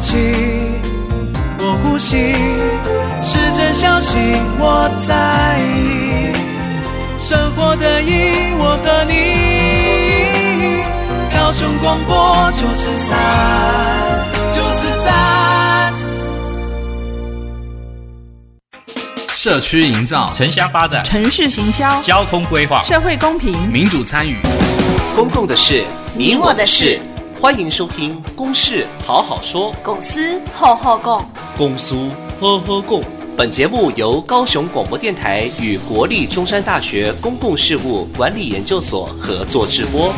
气，我呼吸，是真相信我在意，生活的意义我和你，高雄广播九四三，九四三。社区营造、城乡发展、城市行销、交通规划、社会公平、民主参与、公共的事、你我的事。欢迎收听《公事好好说》，公司好好讲，公司呵呵共。本节目由高雄广播电台与国立中山大学公共事务管理研究所合作直播。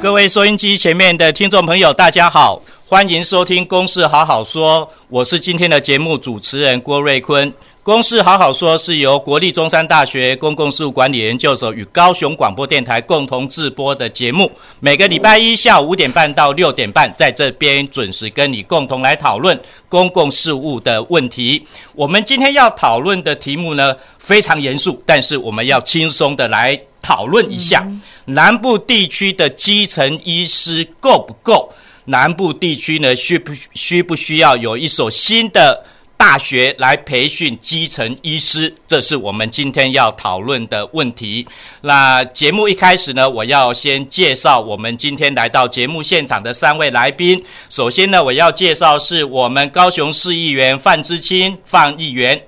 各位收音机前面的听众朋友，大家好，欢迎收听《公事好好说》，我是今天的节目主持人郭瑞坤。公事好好说是由国立中山大学公共事务管理研究所与高雄广播电台共同制播的节目，每个礼拜一下午五点半到六点半，在这边准时跟你共同来讨论公共事务的问题。我们今天要讨论的题目呢，非常严肃，但是我们要轻松的来讨论一下，南部地区的基层医师够不够？南部地区呢，需不需不需要有一所新的大学来培训基层医师，这是我们今天要讨论的问题。那节目一开始呢，我要先介绍我们今天来到节目现场的三位来宾。首先呢，我要介绍是我们高雄市议员范之清，范议员。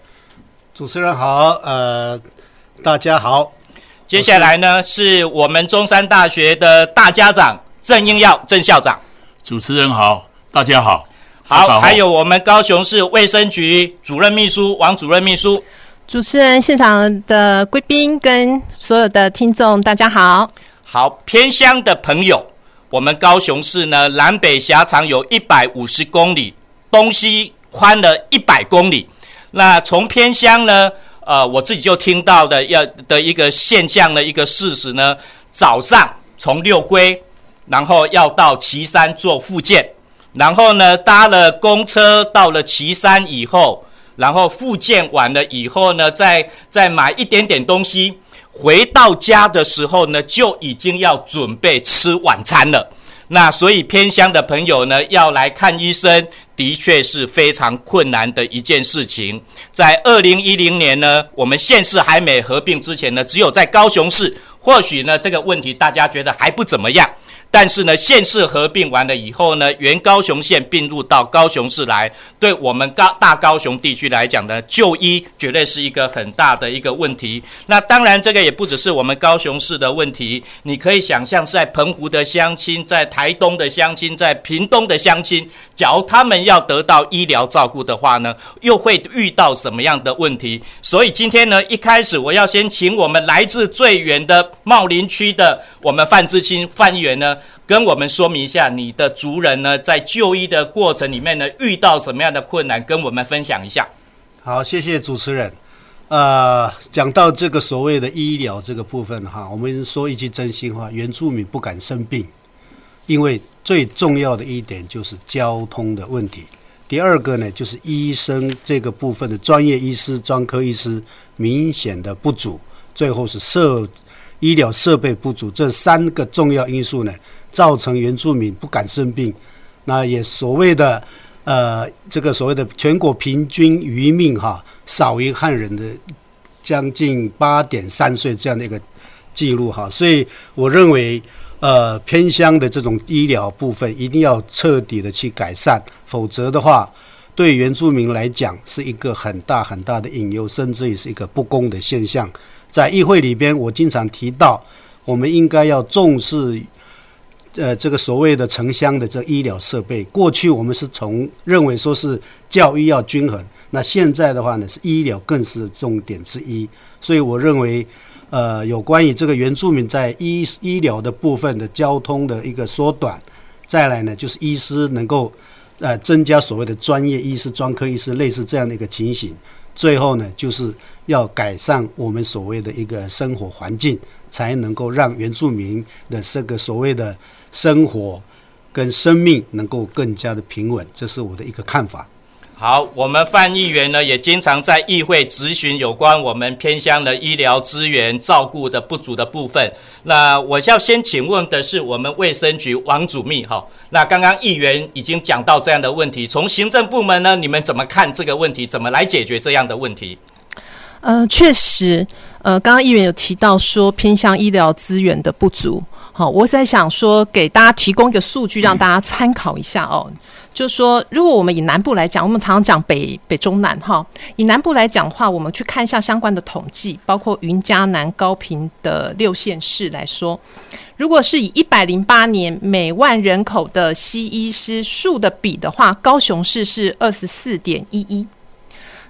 主持人好，呃，大家好。接下来呢，是我们中山大学的大家长郑英耀郑校长。主持人好，大家好。好，还有我们高雄市卫生局主任秘书王主任秘书，主持人现场的贵宾跟所有的听众，大家好。好，偏乡的朋友，我们高雄市呢，南北狭长有一百五十公里，东西宽了一百公里。那从偏乡呢，呃，我自己就听到的要的一个现象的一个事实呢，早上从六龟，然后要到旗山做复健。然后呢，搭了公车到了旗山以后，然后复健完了以后呢，再再买一点点东西，回到家的时候呢，就已经要准备吃晚餐了。那所以偏乡的朋友呢，要来看医生，的确是非常困难的一件事情。在二零一零年呢，我们县市还没合并之前呢，只有在高雄市，或许呢这个问题大家觉得还不怎么样。但是呢，县市合并完了以后呢，原高雄县并入到高雄市来，对我们高大高雄地区来讲呢，就医绝对是一个很大的一个问题。那当然，这个也不只是我们高雄市的问题。你可以想象，在澎湖的乡亲，在台东的乡亲，在屏东的乡亲，假如他们要得到医疗照顾的话呢，又会遇到什么样的问题？所以今天呢，一开始我要先请我们来自最远的茂林区的我们范志清范议员呢。跟我们说明一下，你的族人呢，在就医的过程里面呢，遇到什么样的困难，跟我们分享一下。好，谢谢主持人。呃，讲到这个所谓的医疗这个部分哈，我们说一句真心话，原住民不敢生病，因为最重要的一点就是交通的问题。第二个呢，就是医生这个部分的专业医师、专科医师明显的不足。最后是设医疗设备不足，这三个重要因素呢，造成原住民不敢生病，那也所谓的呃，这个所谓的全国平均余命哈，少于汉人的将近八点三岁这样的一个记录哈，所以我认为呃，偏乡的这种医疗部分一定要彻底的去改善，否则的话，对原住民来讲是一个很大很大的隐忧，甚至也是一个不公的现象。在议会里边，我经常提到，我们应该要重视。呃，这个所谓的城乡的这医疗设备，过去我们是从认为说是教育要均衡，那现在的话呢，是医疗更是重点之一。所以我认为，呃，有关于这个原住民在医医疗的部分的交通的一个缩短，再来呢，就是医师能够呃增加所谓的专业医师、专科医师，类似这样的一个情形。最后呢，就是要改善我们所谓的一个生活环境，才能够让原住民的这个所谓的。生活跟生命能够更加的平稳，这是我的一个看法。好，我们范议员呢也经常在议会咨询有关我们偏乡的医疗资源照顾的不足的部分。那我要先请问的是我们卫生局王主秘哈。那刚刚议员已经讲到这样的问题，从行政部门呢，你们怎么看这个问题？怎么来解决这样的问题？呃，确实，呃，刚刚议员有提到说偏乡医疗资源的不足。好，我在想说给大家提供一个数据，让大家参考一下哦。就是说，如果我们以南部来讲，我们常常讲北北中南哈。以南部来讲的话，我们去看一下相关的统计，包括云嘉南、高屏的六县市来说，如果是以一百零八年每万人口的西医师数的比的话，高雄市是二十四点一一，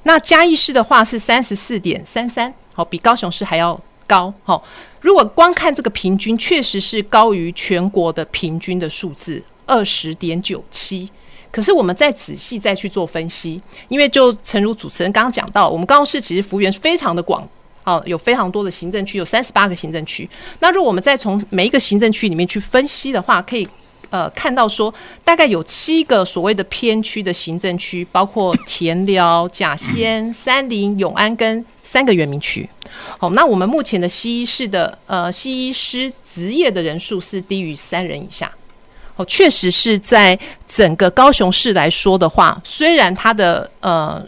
那嘉义市的话是三十四点三三，好，比高雄市还要高。好，如果光看这个平均，确实是高于全国的平均的数字二十点九七。可是我们再仔细再去做分析，因为就诚如主持人刚刚讲到，我们高雄市其实幅员是非常的广，哦，有非常多的行政区，有三十八个行政区。那如果我们再从每一个行政区里面去分析的话，可以呃看到说，大概有七个所谓的偏区的行政区，包括田寮、甲仙、三林、永安跟三个原民区。好，那我们目前的西医室的呃西医师执业的人数是低于三人以下。哦，确实是在整个高雄市来说的话，虽然它的呃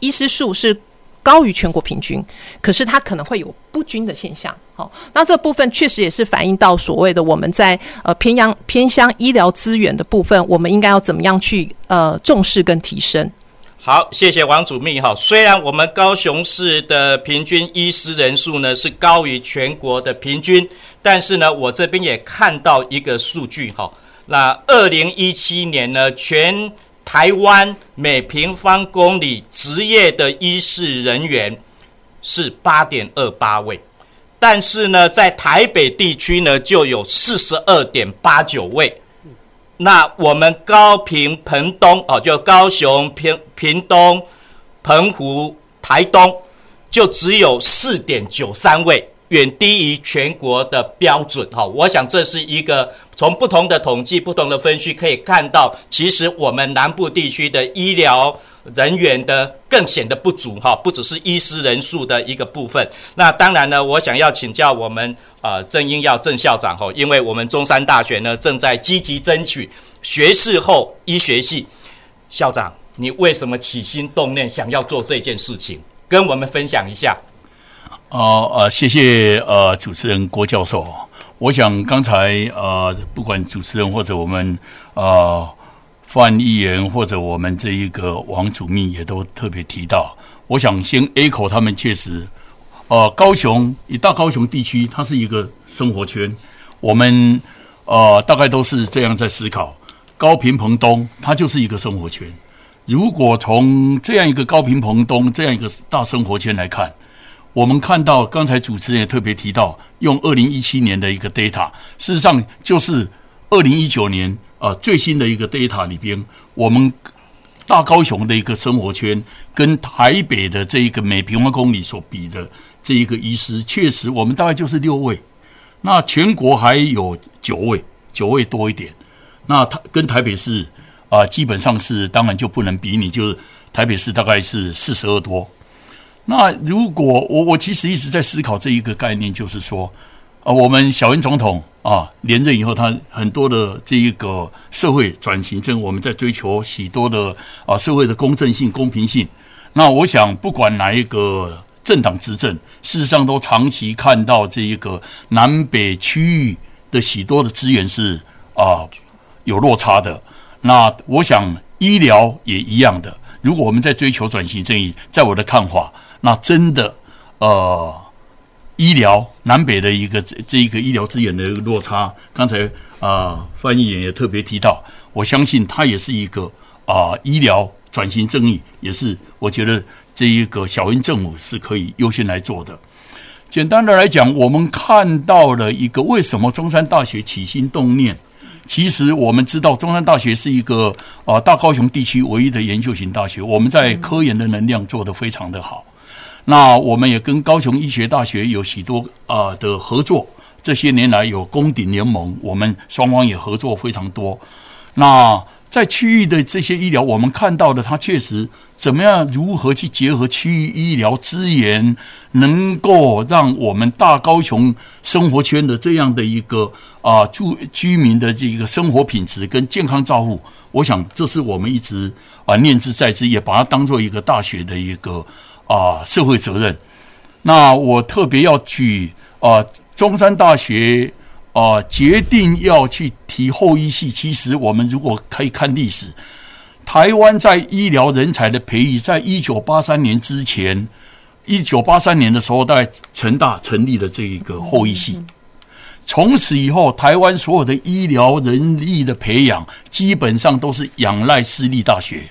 医师数是高于全国平均，可是它可能会有不均的现象。好、哦，那这部分确实也是反映到所谓的我们在呃偏央偏乡医疗资源的部分，我们应该要怎么样去呃重视跟提升。好，谢谢王主秘哈。虽然我们高雄市的平均医师人数呢是高于全国的平均，但是呢，我这边也看到一个数据哈。那二零一七年呢，全台湾每平方公里执业的医师人员是八点二八位，但是呢，在台北地区呢就有四十二点八九位。那我们高屏澎东哦，就高雄屏屏东、澎湖、台东，就只有四点九三位，远低于全国的标准哈。我想这是一个从不同的统计、不同的分析可以看到，其实我们南部地区的医疗人员的更显得不足哈，不只是医师人数的一个部分。那当然呢，我想要请教我们。呃，郑英耀郑校长哈，因为我们中山大学呢正在积极争取学士后医学系。校长，你为什么起心动念想要做这件事情？跟我们分享一下。哦呃，谢谢呃主持人郭教授。我想刚才呃不管主持人或者我们呃范议员或者我们这一个王主秘也都特别提到，我想先 echo 他们确实。呃，高雄以大高雄地区，它是一个生活圈。我们呃大概都是这样在思考。高屏澎东，它就是一个生活圈。如果从这样一个高屏澎东这样一个大生活圈来看，我们看到刚才主持人也特别提到，用二零一七年的一个 data，事实上就是二零一九年、呃、最新的一个 data 里边，我们大高雄的一个生活圈跟台北的这一个每平方公里所比的。这一个医师确实，我们大概就是六位，那全国还有九位，九位多一点。那他跟台北市啊、基本上是当然就不能比拟，就是台北市大概是四十二多。那如果我我其实一直在思考这一个概念，就是说，呃，我们小英总统啊连任以后，他很多的这一个社会转型正，我们在追求许多的啊社会的公正性、公平性。那我想，不管哪一个。政党执政，事实上都长期看到这一个南北区域的许多的资源是啊、有落差的。那我想医疗也一样的。如果我们在追求转型正义，在我的看法，那真的呃医疗南北的一个这这一个医疗资源的一个落差，刚才啊、呃、范议员也特别提到，我相信它也是一个啊、医疗转型正义，也是我觉得。这一个小英政府是可以优先来做的。简单的来讲，我们看到了一个为什么中山大学起心动念。其实我们知道，中山大学是一个啊大高雄地区唯一的研究型大学，我们在科研的能量做得非常的好。那我们也跟高雄医学大学有许多啊的合作，这些年来有公鼎联盟，我们双方也合作非常多。那在区域的这些医疗，我们看到的，它确实怎么样，如何去结合区域医疗资源，能够让我们大高雄生活圈的这样的一个啊住居民的这个生活品质跟健康照护，我想这是我们一直啊念兹在兹，也把它当做一个大学的一个啊社会责任。那我特别要举啊中山大学。啊，决定要去提后医系。其实我们如果可以看历史，台湾在医疗人才的培育，在一九八三年之前，一九八三年的时候，在成大成立了这一个后医系。从此以后，台湾所有的医疗人力的培养，基本上都是仰赖私立大学，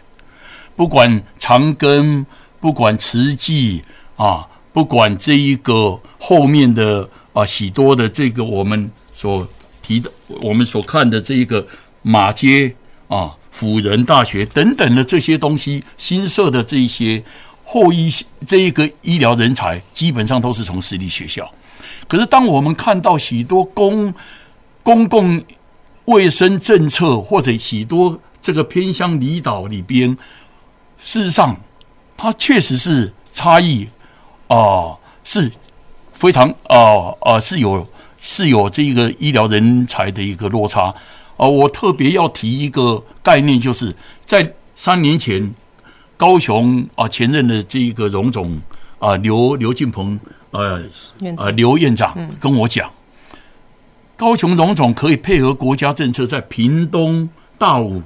不管长庚，不管慈济啊，不管这一个后面的啊许多的这个我们。所提的，我们所看的这一个马街啊、辅仁大学等等的这些东西，新设的这一些后医这一个医疗人才，基本上都是从私立学校。可是，当我们看到许多公公共卫生政策或者许多这个偏乡离岛里边，事实上，它确实是差异啊、呃，是非常啊啊、呃呃、是有。是有这个医疗人才的一个落差，呃，我特别要提一个概念，就是在三年前，高雄啊前任的这一个荣总啊刘刘进鹏呃呃刘院长跟我讲，高雄荣总可以配合国家政策在屏东大武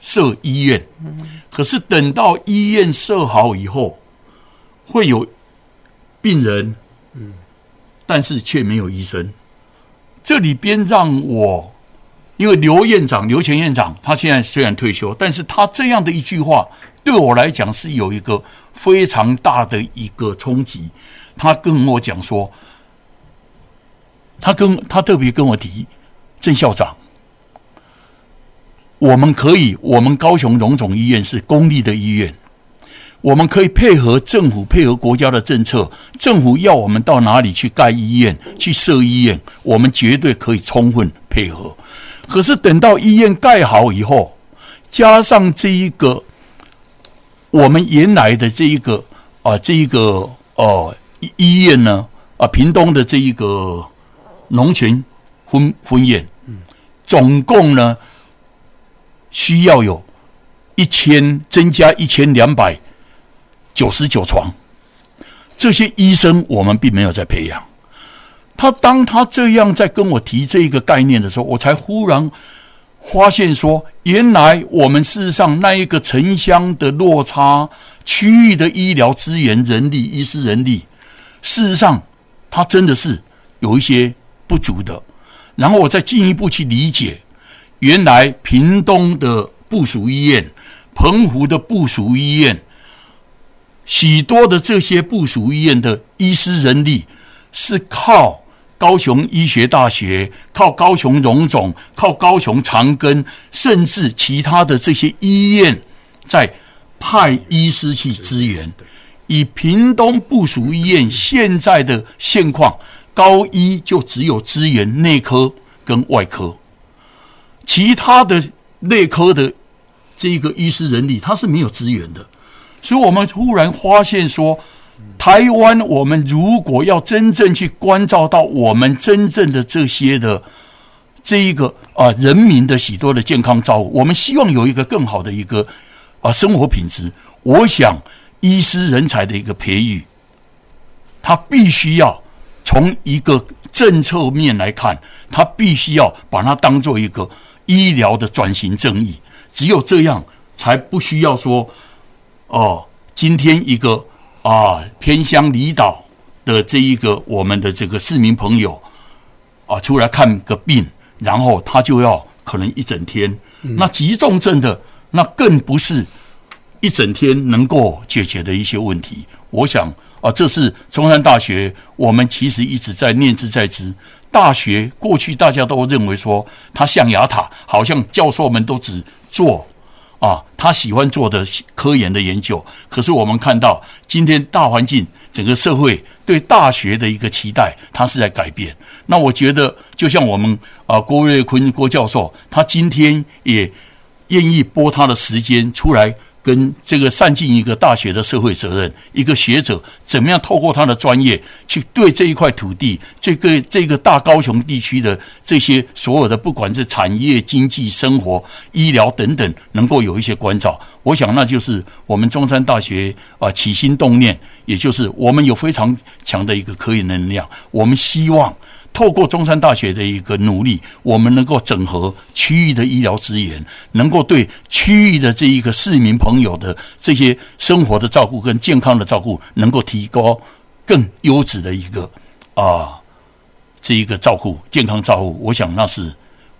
设医院，可是等到医院设好以后，会有病人，嗯但是却没有医生。这里边让我，因为刘院长、刘前院长，他现在虽然退休，但是他这样的一句话，对我来讲是有一个非常大的一个冲击。他跟我讲说，他跟他特别跟我提，郑校长，我们可以，我们高雄荣总医院是公立的医院。我们可以配合政府，配合国家的政策。政府要我们到哪里去盖医院、去设医院，我们绝对可以充分配合。可是等到医院盖好以后，加上这一个我们原来的这一个啊，这一个哦、呃、医院呢啊，屏东的这一个龙泉分分院，总共呢需要有一千增加一千两百。九十九床，这些医生我们并没有在培养。他当他这样在跟我提这一个概念的时候，我才忽然发现说，原来我们事实上那一个城乡的落差、区域的医疗资源、人力、医师人力，事实上它真的是有一些不足的。然后我再进一步去理解，原来屏东的部署医院、澎湖的部署医院。许多的这些部署医院的医师人力是靠高雄医学大学、靠高雄荣总、靠高雄长庚，甚至其他的这些医院在派医师去支援。以屏东部署医院现在的现况，高一就只有支援内科跟外科，其他的内科的这个医师人力，他是没有资源的。所以，我们忽然发现说，台湾，我们如果要真正去关照到我们真正的这些的这一个啊人民的许多的健康照顾，我们希望有一个更好的一个啊生活品质。我想，医师人才的一个培育，他必须要从一个政策面来看，他必须要把它当做一个医疗的转型正义。只有这样，才不需要说。哦，今天一个啊偏乡离岛的这一个我们的这个市民朋友啊出来看个病，然后他就要可能一整天。嗯、那急重症的那更不是一整天能够解决的一些问题。我想啊，这是中山大学，我们其实一直在念之在兹。大学过去大家都认为说它象牙塔，好像教授们都只做。啊，他喜欢做的科研的研究，可是我们看到今天大环境，整个社会对大学的一个期待，它是在改变。那我觉得，就像我们啊郭瑞坤郭教授，他今天也愿意拨他的时间出来。跟这个善尽一个大学的社会责任，一个学者怎么样透过他的专业去对这一块土地、这个这个大高雄地区的这些所有的不管是产业、经济、生活、医疗等等，能够有一些关照。我想那就是我们中山大学啊起心动念，也就是我们有非常强的一个科研能量，我们希望。透过中山大学的一个努力，我们能够整合区域的医疗资源，能够对区域的这一个市民朋友的这些生活的照顾跟健康的照顾，能够提高更优质的一个啊这一个照顾健康照顾。我想那是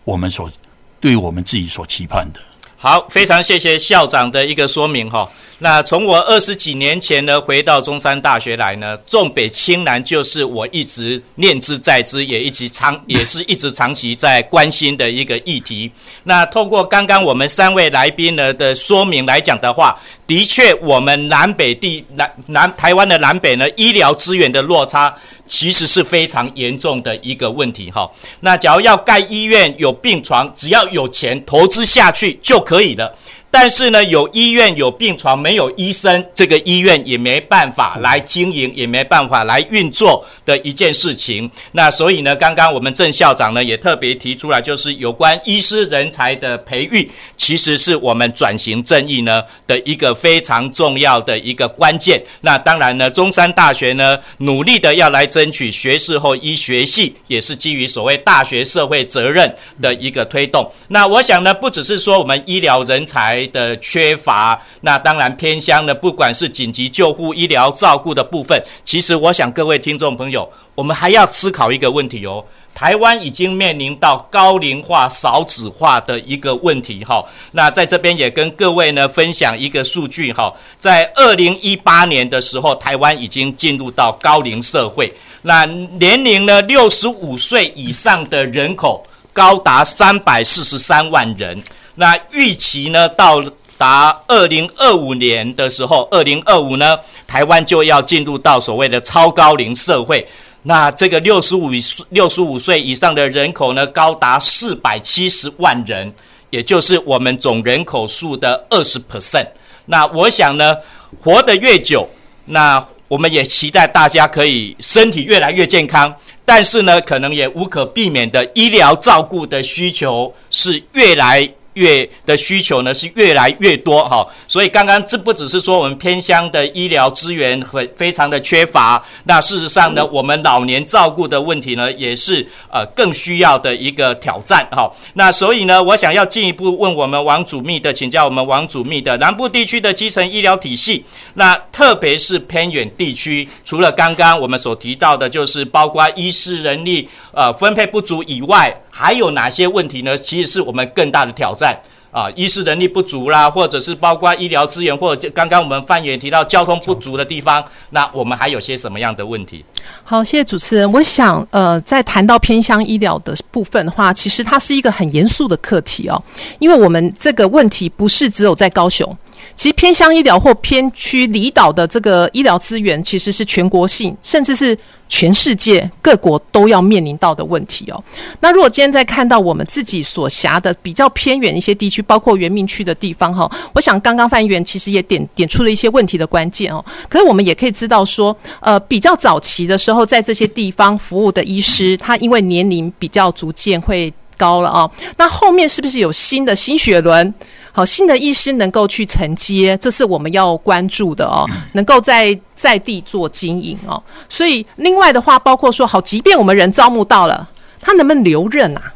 我们所对我们自己所期盼的。好，非常谢谢校长的一个说明哈。那从我二十几年前呢，回到中山大学来呢，重北轻南就是我一直念之在之，也一直长 也是一直长期在关心的一个议题。那透过刚刚我们三位来宾呢的说明来讲的话，的确我们南北地南南台湾的南北呢，医疗资源的落差其实是非常严重的一个问题哈。那假如要盖医院有病床，只要有钱投资下去就可以了。但是呢，有医院有病床，没有医生，这个医院也没办法来经营，也没办法来运作的一件事情。那所以呢，刚刚我们郑校长呢也特别提出来，就是有关医师人才的培育，其实是我们转型正义呢的一个非常重要的一个关键。那当然呢，中山大学呢努力的要来争取学士后医学系，也是基于所谓大学社会责任的一个推动。那我想呢，不只是说我们医疗人才。的缺乏，那当然偏乡的，不管是紧急救护、医疗照顾的部分，其实我想各位听众朋友，我们还要思考一个问题哦。台湾已经面临到高龄化、少子化的一个问题哈。那在这边也跟各位呢分享一个数据哈，在二零一八年的时候，台湾已经进入到高龄社会，那年龄呢六十五岁以上的人口高达三百四十三万人。那预期呢，到达二零二五年的时候，二零二五呢，台湾就要进入到所谓的超高龄社会。那这个六十五六十五岁以上的人口呢，高达四百七十万人，也就是我们总人口数的二十 percent。那我想呢，活得越久，那我们也期待大家可以身体越来越健康。但是呢，可能也无可避免的，医疗照顾的需求是越来。越的需求呢是越来越多哈，所以刚刚这不只是说我们偏乡的医疗资源很非常的缺乏，那事实上呢，我们老年照顾的问题呢也是呃更需要的一个挑战哈。那所以呢，我想要进一步问我们王主秘的，请教我们王主秘的南部地区的基层医疗体系，那特别是偏远地区，除了刚刚我们所提到的，就是包括医师人力呃分配不足以外。还有哪些问题呢？其实是我们更大的挑战在啊，医师能力不足啦，或者是包括医疗资源，或者刚刚我们范远提到交通不足的地方，那我们还有些什么样的问题？好，谢谢主持人。我想，呃，在谈到偏乡医疗的部分的话，其实它是一个很严肃的课题哦，因为我们这个问题不是只有在高雄。其实偏乡医疗或偏区离岛的这个医疗资源，其实是全国性，甚至是全世界各国都要面临到的问题哦。那如果今天在看到我们自己所辖的比较偏远一些地区，包括原民区的地方哈，我想刚刚范员其实也点点出了一些问题的关键哦。可是我们也可以知道说，呃，比较早期的时候，在这些地方服务的医师，他因为年龄比较逐渐会高了哦。那后面是不是有新的新血轮？好，新的医师能够去承接，这是我们要关注的哦。能够在在地做经营哦，所以另外的话，包括说，好，即便我们人招募到了，他能不能留任啊？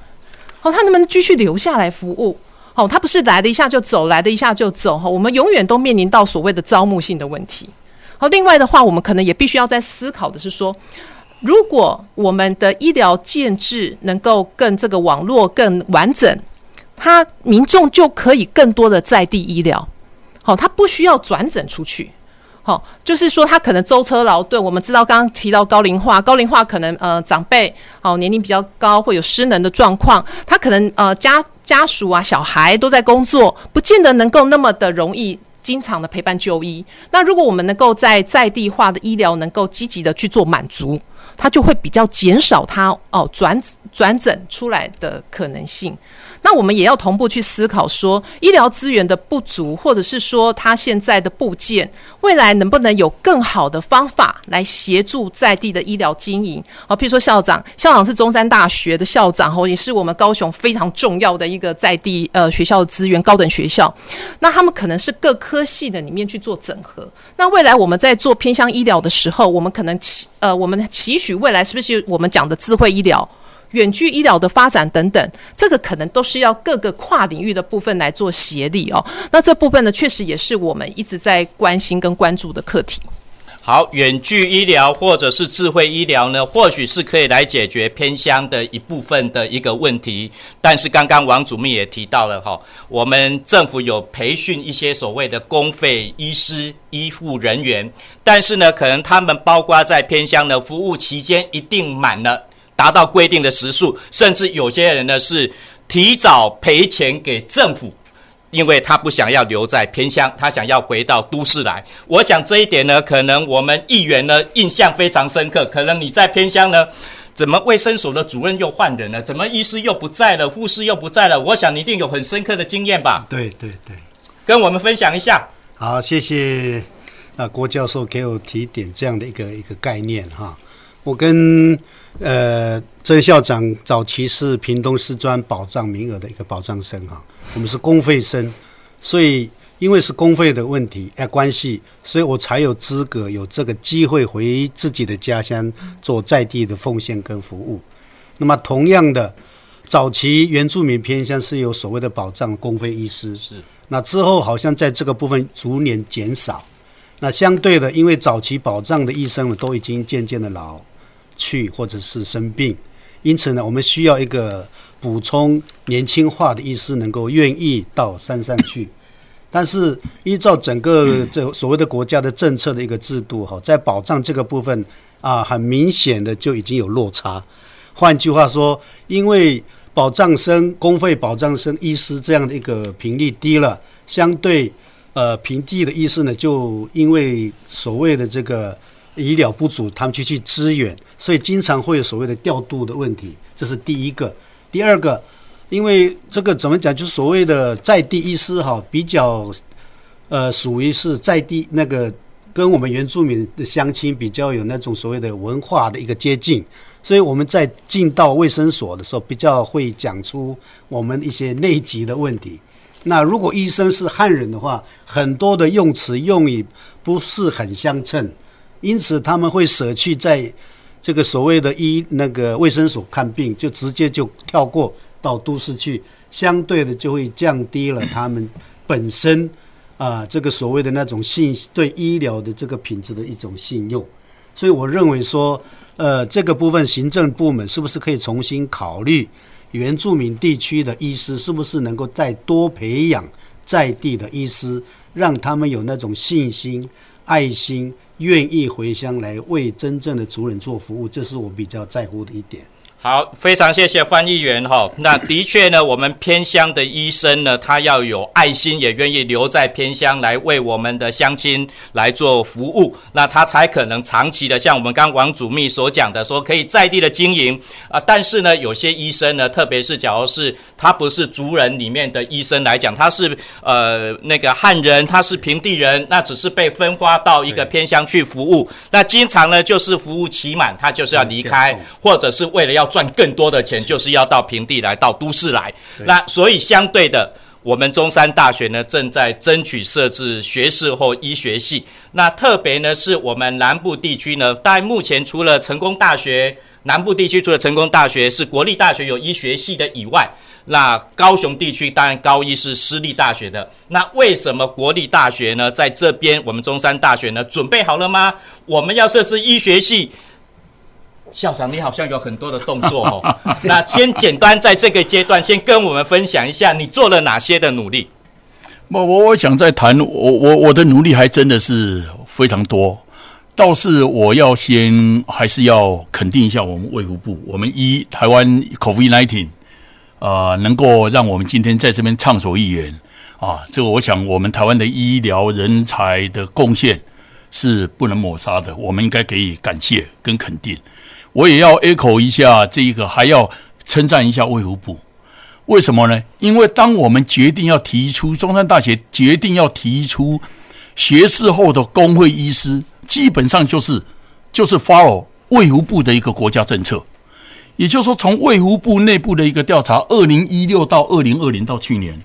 好，他能不能继续留下来服务？好，他不是来的一下就走，来的一下就走哈。我们永远都面临到所谓的招募性的问题。好，另外的话，我们可能也必须要在思考的是说，如果我们的医疗建制能够更这个网络更完整。他民众就可以更多的在地医疗，好，他不需要转诊出去，好，就是说他可能舟车劳顿。我们知道刚刚提到高龄化，高龄化可能呃长辈哦年龄比较高，会有失能的状况，他可能呃家家属啊小孩都在工作，不见得能够那么的容易经常的陪伴就医。那如果我们能够在在地化的医疗能够积极的去做满足，它就会比较减少它哦转转诊出来的可能性。那我们也要同步去思考说，医疗资源的不足，或者是说它现在的部件，未来能不能有更好的方法来协助在地的医疗经营？好，譬如说校长，校长是中山大学的校长，吼，也是我们高雄非常重要的一个在地呃学校的资源高等学校。那他们可能是各科系的里面去做整合。那未来我们在做偏向医疗的时候，我们可能期呃，我们期许未来是不是我们讲的智慧医疗？远距医疗的发展等等，这个可能都是要各个跨领域的部分来做协力哦。那这部分呢，确实也是我们一直在关心跟关注的课题。好，远距医疗或者是智慧医疗呢，或许是可以来解决偏乡的一部分的一个问题。但是刚刚王主秘也提到了哈，我们政府有培训一些所谓的公费医师、医护人员，但是呢，可能他们包括在偏乡的服务期间一定满了。达到规定的时数，甚至有些人呢是提早赔钱给政府，因为他不想要留在偏乡，他想要回到都市来。我想这一点呢，可能我们议员呢印象非常深刻。可能你在偏乡呢，怎么卫生所的主任又换人了？怎么医师又不在了？护士又不在了？我想你一定有很深刻的经验吧？对对对，跟我们分享一下。好，谢谢啊郭教授给我提点这样的一个一个概念哈。我跟呃，曾校长早期是屏东师专保障名额的一个保障生哈，我们是公费生，所以因为是公费的问题哎关系，所以我才有资格有这个机会回自己的家乡做在地的奉献跟服务。那么同样的，早期原住民偏向是有所谓的保障公费医师，是那之后好像在这个部分逐年减少，那相对的，因为早期保障的医生呢都已经渐渐的老。去或者是生病，因此呢，我们需要一个补充年轻化的医师，能够愿意到山上去。但是依照整个这所谓的国家的政策的一个制度哈，在保障这个部分啊，很明显的就已经有落差。换句话说，因为保障生公费保障生医师这样的一个频率低了，相对呃平地的医师呢，就因为所谓的这个。医疗不足，他们就去支援，所以经常会有所谓的调度的问题，这是第一个。第二个，因为这个怎么讲，就是所谓的在地医师哈，比较呃属于是在地那个跟我们原住民的乡亲比较有那种所谓的文化的一个接近，所以我们在进到卫生所的时候，比较会讲出我们一些内急的问题。那如果医生是汉人的话，很多的用词用语不是很相称。因此，他们会舍去在这个所谓的医那个卫生所看病，就直接就跳过到都市去，相对的就会降低了他们本身啊这个所谓的那种信对医疗的这个品质的一种信用。所以，我认为说，呃，这个部分行政部门是不是可以重新考虑原住民地区的医师是不是能够再多培养在地的医师，让他们有那种信心、爱心。愿意回乡来为真正的族人做服务，这是我比较在乎的一点。好，非常谢谢翻译员哈。那的确呢，我们偏乡的医生呢，他要有爱心，也愿意留在偏乡来为我们的乡亲来做服务，那他才可能长期的像我们刚王主秘所讲的，说可以在地的经营啊。但是呢，有些医生呢，特别是假如是他不是族人里面的医生来讲，他是呃那个汉人，他是平地人，那只是被分发到一个偏乡去服务，那经常呢就是服务期满，他就是要离开，或者是为了要。赚更多的钱，就是要到平地来，到都市来。那所以相对的，我们中山大学呢正在争取设置学士后医学系。那特别呢是我们南部地区呢，在目前除了成功大学，南部地区除了成功大学是国立大学有医学系的以外，那高雄地区当然高一是私立大学的。那为什么国立大学呢在这边？我们中山大学呢准备好了吗？我们要设置医学系。校长，你好像有很多的动作哦。那先简单在这个阶段，先跟我们分享一下你做了哪些的努力。我我我想再谈，我我我的努力还真的是非常多。倒是我要先还是要肯定一下我们卫福部，我们医台湾 COVID-19 啊，能够让我们今天在这边畅所欲言啊，这个我想我们台湾的医疗人才的贡献是不能抹杀的，我们应该给予感谢跟肯定。我也要 echo 一下这一个，还要称赞一下卫福部。为什么呢？因为当我们决定要提出中山大学决定要提出学士后的公会医师，基本上就是就是 follow 卫福部的一个国家政策，也就是说，从卫福部内部的一个调查，二零一六到二零二零到去年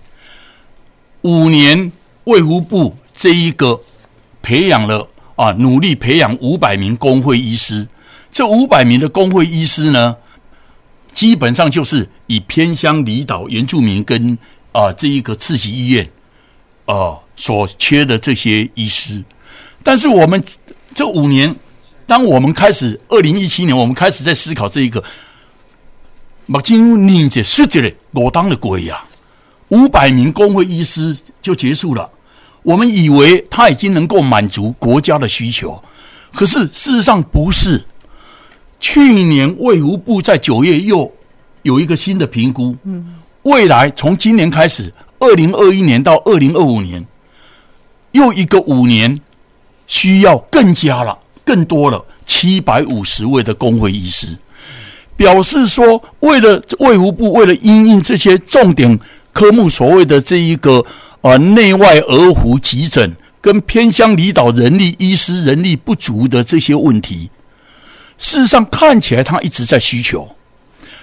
五年，卫福部这一个培养了啊，努力培养五百名工会医师，这五百名的公会医师呢，基本上就是以偏乡离岛原住民跟啊这一个次级医院啊所缺的这些医师，但是我们这五年，当我们开始二零一七年，我们开始在思考这一个，目前你这是这个我当的鬼呀，五百名公会医师就结束了，我们以为他已经能够满足国家的需求，可是事实上不是。去年卫福部在九月又有一个新的评估，未来从今年开始，二零二一年到二零二五年，又一个五年需要更加了，更多了七百五十位的公会医师，表示说，为了卫福部为了因应这些重点科目，所谓的这一个呃内外儿福急诊跟偏乡离岛人力医师人力不足的这些问题。事实上，看起来他一直在需求，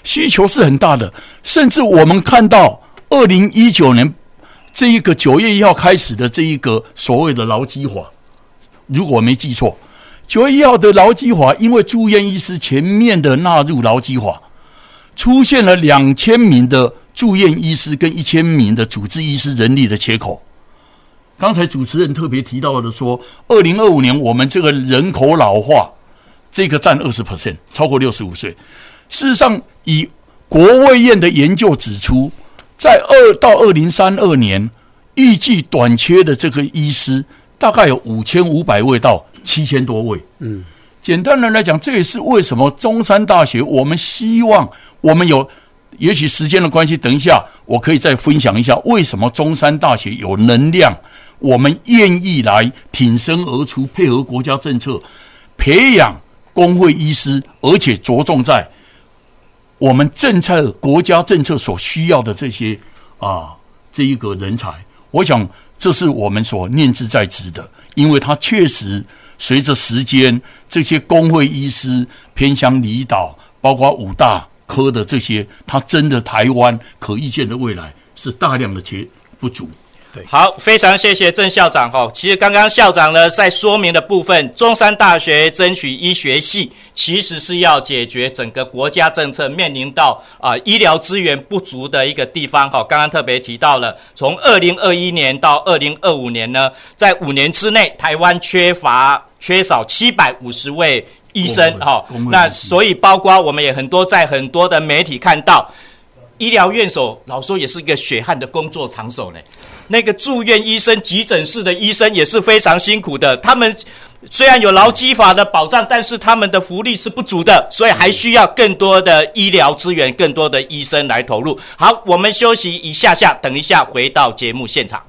需求是很大的。甚至我们看到，二零一九年这一个九月一号开始的这一个所谓的劳基法，如果我没记错，九月一号的劳基法，因为住院医师全面的纳入劳基法，出现了两千名的住院医师跟一千名的主治医师人力的缺口。刚才主持人特别提到的说，二零二五年我们这个人口老化。这个占二十 percent，超过六十五岁。事实上，以国卫院的研究指出，在二到二零三二年，预计短缺的这个医师大概有五千五百位到七千多位。嗯，简单的来讲，这也是为什么中山大学我们希望我们有，也许时间的关系，等一下我可以再分享一下为什么中山大学有能量，我们愿意来挺身而出，配合国家政策培养。工会医师，而且着重在我们政策、国家政策所需要的这些啊，这一个人才，我想这是我们所念兹在兹的，因为他确实随着时间，这些工会医师偏乡离岛，包括五大科的这些，他真的台湾可预见的未来是大量的缺不足。好，非常谢谢郑校长哈。其实刚刚校长呢在说明的部分，中山大学争取医学系，其实是要解决整个国家政策面临到啊、呃、医疗资源不足的一个地方哈。刚刚特别提到了，从二零二一年到二零二五年呢，在五年之内，台湾缺乏缺少七百五十位医生哈。那所以包括我们也很多在很多的媒体看到，医疗院所老说也是一个血汗的工作场所嘞。那个住院医生、急诊室的医生也是非常辛苦的。他们虽然有劳基法的保障，但是他们的福利是不足的，所以还需要更多的医疗资源、更多的医生来投入。好，我们休息一下下，等一下回到节目现场。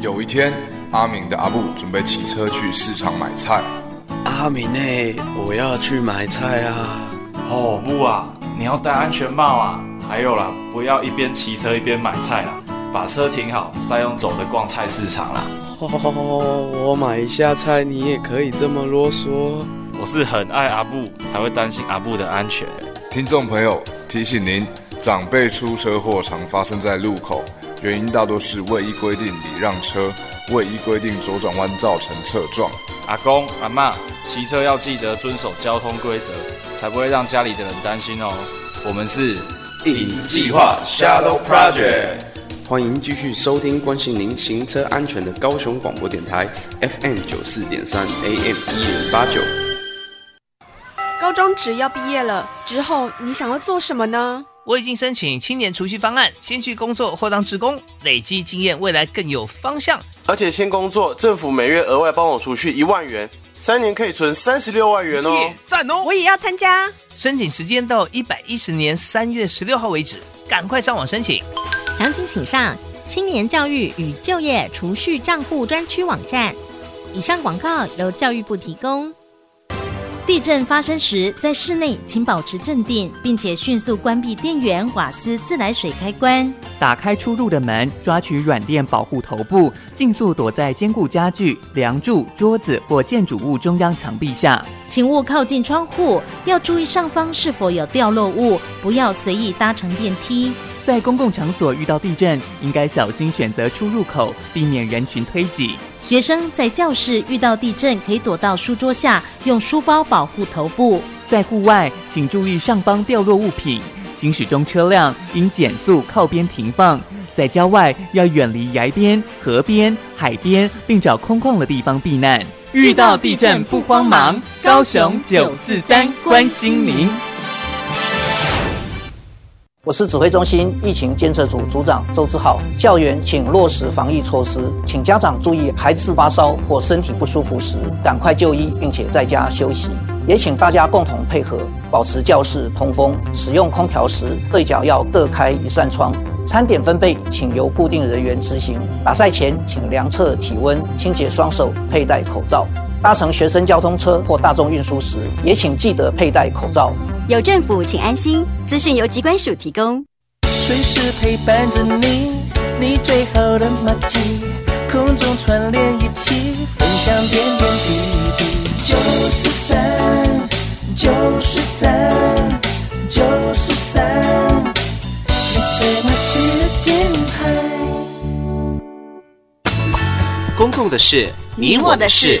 有一天，阿明的阿布准备骑车去市场买菜。阿明呢？我要去买菜啊！哦不啊，你要戴安全帽啊！还有啦，不要一边骑车一边买菜啦。把车停好，再用走的逛菜市场啦。哦，我买一下菜，你也可以这么啰嗦。我是很爱阿布，才会担心阿布的安全。听众朋友提醒您，长辈出车祸常发生在路口，原因大多是未依规定礼让车，未依规定左转弯造成侧撞。阿公阿妈，骑车要记得遵守交通规则，才不会让家里的人担心哦。我们是影子计划 Shadow Project。欢迎继续收听关心您行车安全的高雄广播电台 FM 九四点三 AM 一零八九。高中职要毕业了之后，你想要做什么呢？我已经申请青年储蓄方案，先去工作或当职工，累积经验，未来更有方向。而且先工作，政府每月额外帮我储蓄一万元，三年可以存三十六万元哦！赞哦！我也要参加。申请时间到一百一十年三月十六号为止，赶快上网申请。详情请上青年教育与就业储蓄账户专区网站。以上广告由教育部提供。地震发生时，在室内请保持镇定，并且迅速关闭电源、瓦斯、自来水开关。打开出入的门，抓取软垫保护头部，尽速躲在坚固家具、梁柱、桌子或建筑物中央墙壁下。请勿靠近窗户，要注意上方是否有掉落物，不要随意搭乘电梯。在公共场所遇到地震，应该小心选择出入口，避免人群推挤。学生在教室遇到地震，可以躲到书桌下，用书包保护头部。在户外，请注意上方掉落物品。行驶中车辆应减速靠边停放。在郊外，要远离崖边、河边、海边，并找空旷的地方避难。遇到地震不慌忙，高雄九四三关心您。我是指挥中心疫情监测组组长周志浩。校园请落实防疫措施，请家长注意，孩子发烧或身体不舒服时，赶快就医，并且在家休息。也请大家共同配合，保持教室通风。使用空调时，对角要各开一扇窗。餐点分配请由固定人员执行。打赛前请量测体温，清洁双手，佩戴口罩。搭乘学生交通车或大众运输时，也请记得佩戴口罩。有政府，请安心。资讯由机关署提供。随时陪伴着你，你最好的马吉，空中串联一起，分享点点滴滴。九十三，九十三，九十三，你最麻吉的电台。公共的事，你我的事。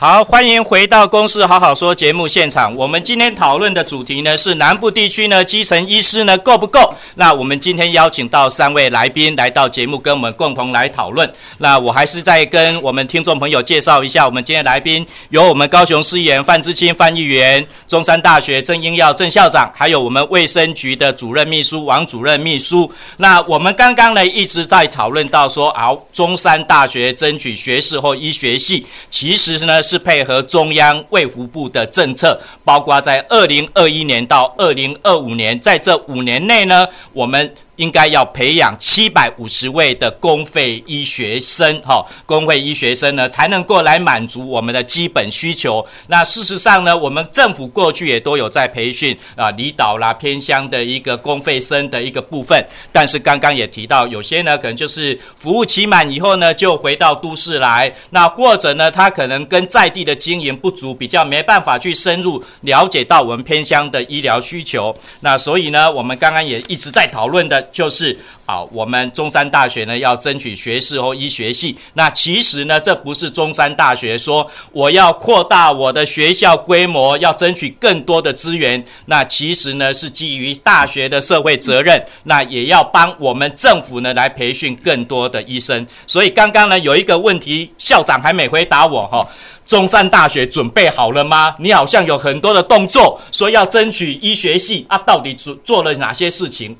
好，欢迎回到《公司好好说》节目现场。我们今天讨论的主题呢是南部地区呢基层医师呢够不够？那我们今天邀请到三位来宾来到节目，跟我们共同来讨论。那我还是再跟我们听众朋友介绍一下，我们今天来宾有我们高雄市议员范志清范议员，中山大学郑英耀郑校长，还有我们卫生局的主任秘书王主任秘书。那我们刚刚呢一直在讨论到说，好，中山大学争取学士后医学系，其实呢。是配合中央卫福部的政策，包括在二零二一年到二零二五年，在这五年内呢，我们。应该要培养七百五十位的公费医学生，哈，公费医学生呢才能够来满足我们的基本需求。那事实上呢，我们政府过去也都有在培训啊，离岛啦、偏乡的一个公费生的一个部分。但是刚刚也提到，有些呢可能就是服务期满以后呢，就回到都市来。那或者呢，他可能跟在地的经营不足，比较没办法去深入了解到我们偏乡的医疗需求。那所以呢，我们刚刚也一直在讨论的。就是啊，我们中山大学呢要争取学士后医学系。那其实呢，这不是中山大学说我要扩大我的学校规模，要争取更多的资源。那其实呢，是基于大学的社会责任。那也要帮我们政府呢来培训更多的医生。所以刚刚呢有一个问题，校长还没回答我哈。中山大学准备好了吗？你好像有很多的动作，说要争取医学系啊，到底做做了哪些事情？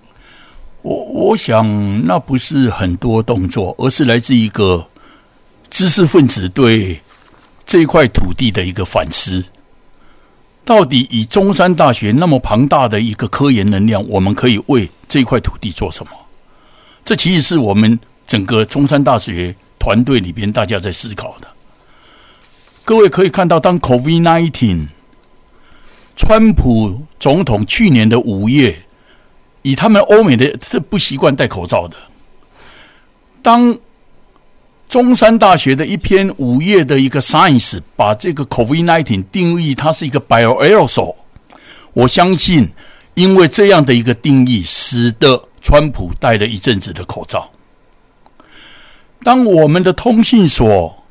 我我想，那不是很多动作，而是来自一个知识分子对这块土地的一个反思。到底以中山大学那么庞大的一个科研能量，我们可以为这块土地做什么？这其实是我们整个中山大学团队里边大家在思考的。各位可以看到，当 COVID-19，川普总统去年的五月。以他们欧美的是不习惯戴口罩的。当中山大学的一篇五页的一个 Science 把这个 COVID-19 定义它是一个 bioaerosol，我相信，因为这样的一个定义，使得川普戴了一阵子的口罩。当我们的通信所、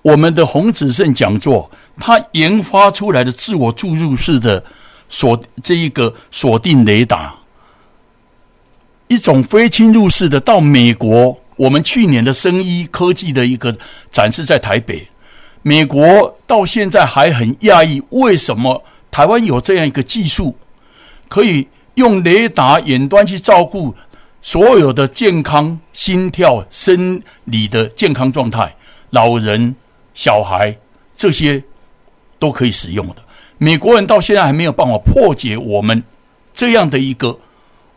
我们的洪子胜讲座，他研发出来的自我注入式的锁这一个锁定雷达。一种非侵入式的，到美国，我们去年的生医科技的一个展示在台北，美国到现在还很讶异，为什么台湾有这样一个技术，可以用雷达远端去照顾所有的健康、心跳、生理的健康状态，老人、小孩这些都可以使用的。美国人到现在还没有办法破解我们这样的一个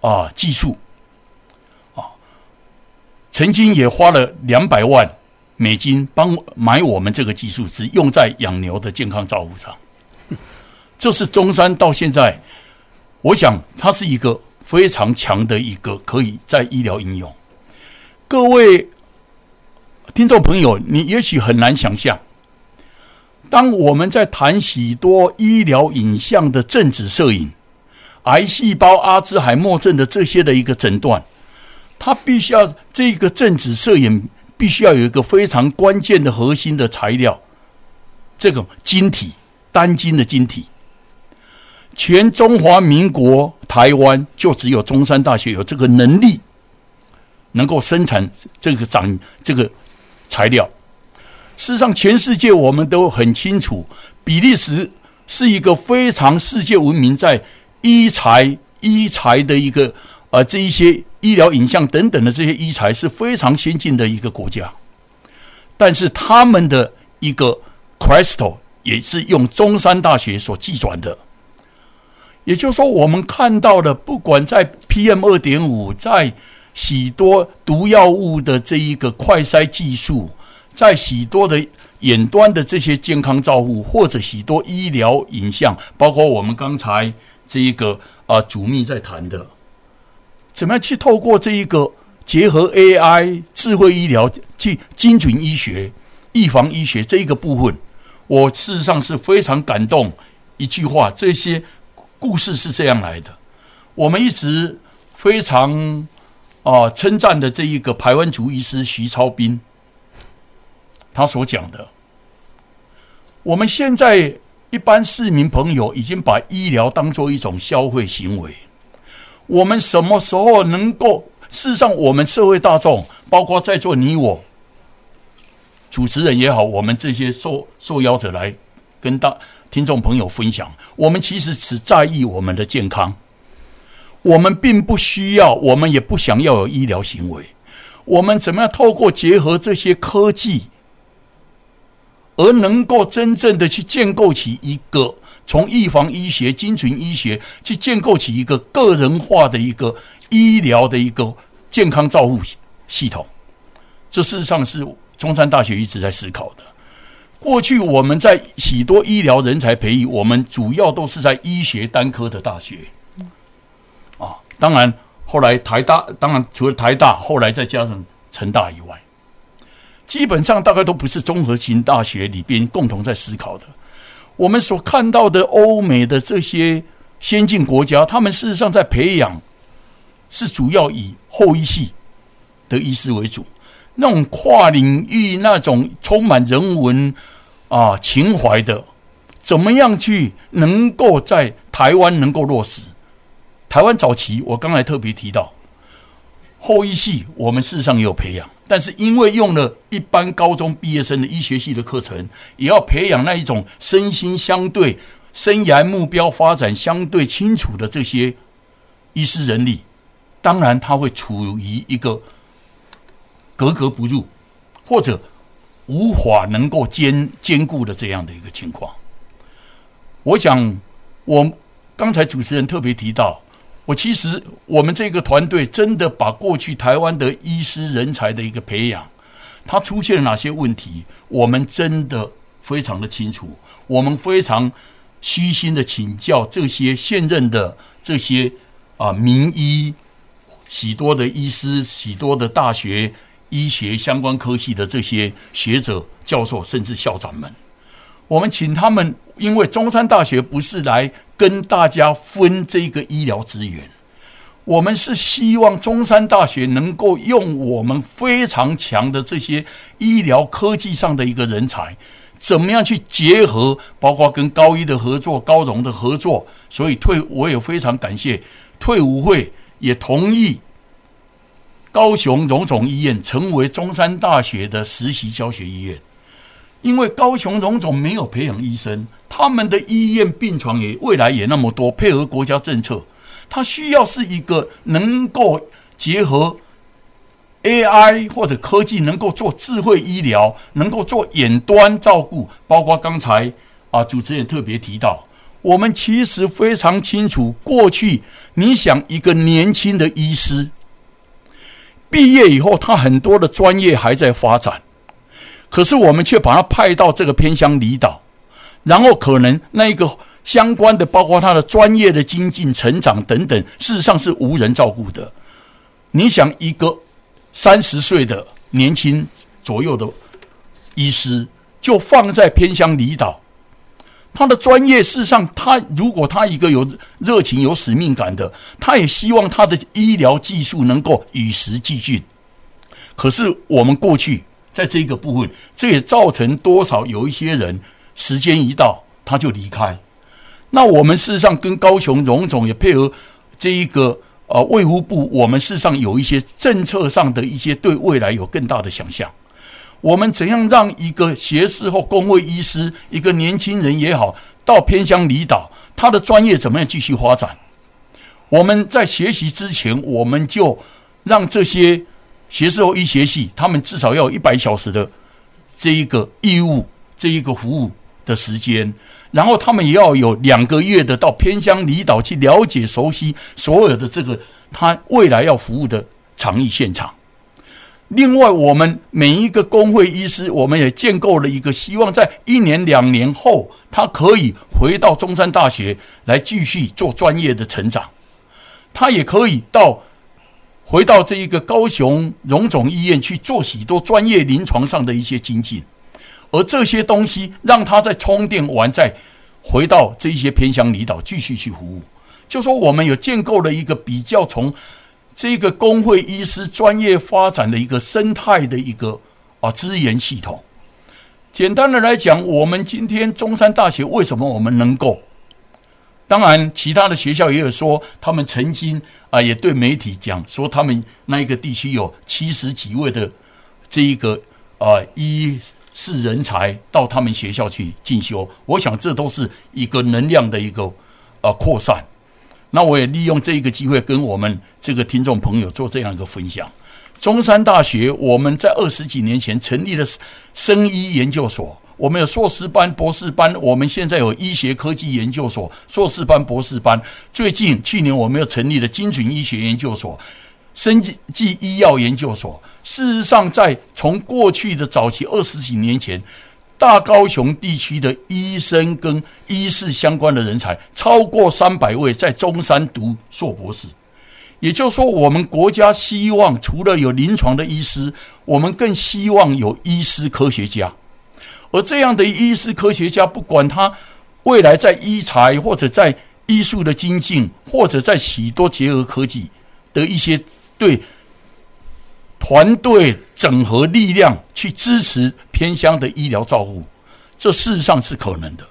啊技术，曾经也花了两百万美金帮买我们这个技术，只用在养牛的健康照护上。这是中山到现在，我想它是一个非常强的一个可以在医疗应用。各位听众朋友，你也许很难想象，当我们在谈许多医疗影像的正子摄影、癌细胞、阿兹海默症的这些的一个诊断，它必须要这个正子摄影必须要有一个非常关键的核心的材料，这个晶体，单晶的晶体。全中华民国台湾就只有中山大学有这个能力，能够生产这个长这个材料。事实上，全世界我们都很清楚，比利时是一个非常世界闻名在医材医材的一个呃这一些医疗影像等等的这些医材是非常先进的一个国家。但是他们的一个 Crystal 也是用中山大学所寄转的。也就是说，我们看到的，不管在 PM 二点五，在许多毒药物的这一个快筛技术，在许多的远端的这些健康照护，或者许多医疗影像，包括我们刚才这一个啊，主秘在谈的，怎么样去透过这一个结合 AI 智慧医疗去精准医学、预防医学这一个部分，我事实上是非常感动。一句话，这些。故事是这样来的，我们一直非常啊称赞的这一个排湾族医师徐超斌，他所讲的，我们现在一般市民朋友已经把医疗当做一种消费行为，我们什么时候能够？事实上，我们社会大众，包括在座你我，主持人也好，我们这些受受邀者来跟大。听众朋友分享，我们其实只在意我们的健康，我们并不需要，我们也不想要有医疗行为。我们怎么样透过结合这些科技，而能够真正的去建构起一个从预防医学、精准医学去建构起一个个人化的一个医疗的一个健康照护系统？这事实上是中山大学一直在思考的。过去我们在许多医疗人才培育，我们主要都是在医学单科的大学，啊，当然后来台大，当然除了台大，后来再加上成大以外，基本上大概都不是综合型大学里边共同在思考的。我们所看到的欧美的这些先进国家，他们事实上在培养是主要以后一系的医师为主，那种跨领域、那种充满人文。啊，情怀的，怎么样去能够在台湾能够落实？台湾早期我刚才特别提到后一系，我们事实上也有培养，但是因为用了一般高中毕业生的医学系的课程，也要培养那一种身心相对、生涯目标发展相对清楚的这些医师人力，当然他会处于一个格格不入，或者。无法能够兼兼顾的这样的一个情况，我想，我刚才主持人特别提到，我其实我们这个团队真的把过去台湾的医师人才的一个培养，它出现了哪些问题，我们真的非常的清楚，我们非常虚心的请教这些现任的这些啊名医，许多的医师，许多的大学。医学相关科系的这些学者、教授，甚至校长们，我们请他们，因为中山大学不是来跟大家分这个医疗资源，我们是希望中山大学能够用我们非常强的这些医疗科技上的一个人才，怎么样去结合，包括跟高医的合作、高荣的合作，所以退我也非常感谢退伍会也同意。高雄荣总医院成为中山大学的实习教学医院，因为高雄荣总没有培养医生，他们的医院病床也未来也那么多，配合国家政策，他需要是一个能够结合 AI 或者科技，能够做智慧医疗，能够做远端照顾，包括刚才啊主持人特别提到，我们其实非常清楚，过去你想一个年轻的医师毕业以后，他很多的专业还在发展，可是我们却把他派到这个偏乡离岛，然后可能那一个相关的，包括他的专业的精进、成长等等，事实上是无人照顾的。你想一个三十岁的年轻左右的医师，就放在偏乡离岛。他的专业，事实上，他如果他一个有热情、有使命感的，他也希望他的医疗技术能够与时俱进。可是我们过去在这个部分，这也造成多少有一些人时间一到他就离开。那我们事实上跟高雄荣总也配合这一个呃卫福部，我们事实上有一些政策上的一些对未来有更大的想象。我们怎样让一个学士或公卫医师，一个年轻人也好，到偏乡离岛，他的专业怎么样继续发展？我们在学习之前，我们就让这些学士后医学系，他们至少要有一百小时的这一个义务，这一个服务的时间，然后他们也要有两个月的到偏乡离岛去了解、熟悉所有的这个他未来要服务的场域现场。另外，我们每一个公会医师，我们也建构了一个希望，在一年两年后，他可以回到中山大学来继续做专业的成长。他也可以到回到这一个高雄荣总医院去做许多专业临床上的一些精进，而这些东西让他在充电完，再回到这些偏乡离岛继续去服务。就说我们有建构了一个比较从。这个工会医师专业发展的一个生态的一个啊资源系统，简单的来讲，我们今天中山大学为什么我们能够？当然，其他的学校也有说，他们曾经啊也对媒体讲说，他们那一个地区有七十几位的这一个啊医是人才到他们学校去进修。我想这都是一个能量的一个啊扩散。那我也利用这一个机会跟我们这个听众朋友做这样一个分享。中山大学我们在二十几年前成立了生医研究所，我们有硕士班、博士班，我们现在有医学科技研究所、硕士班、博士班。最近去年我们又成立了精准医学研究所、生技医药研究所。事实上，在从过去的早期二十几年前。大高雄地区的医生跟医事相关的人才超过三百位，在中山读硕博士。也就是说，我们国家希望除了有临床的医师，我们更希望有医师科学家。而这样的医师科学家，不管他未来在医材或者在医术的精进，或者在许多结合科技的一些对。团队整合力量去支持偏乡的医疗照护，这事实上是可能的。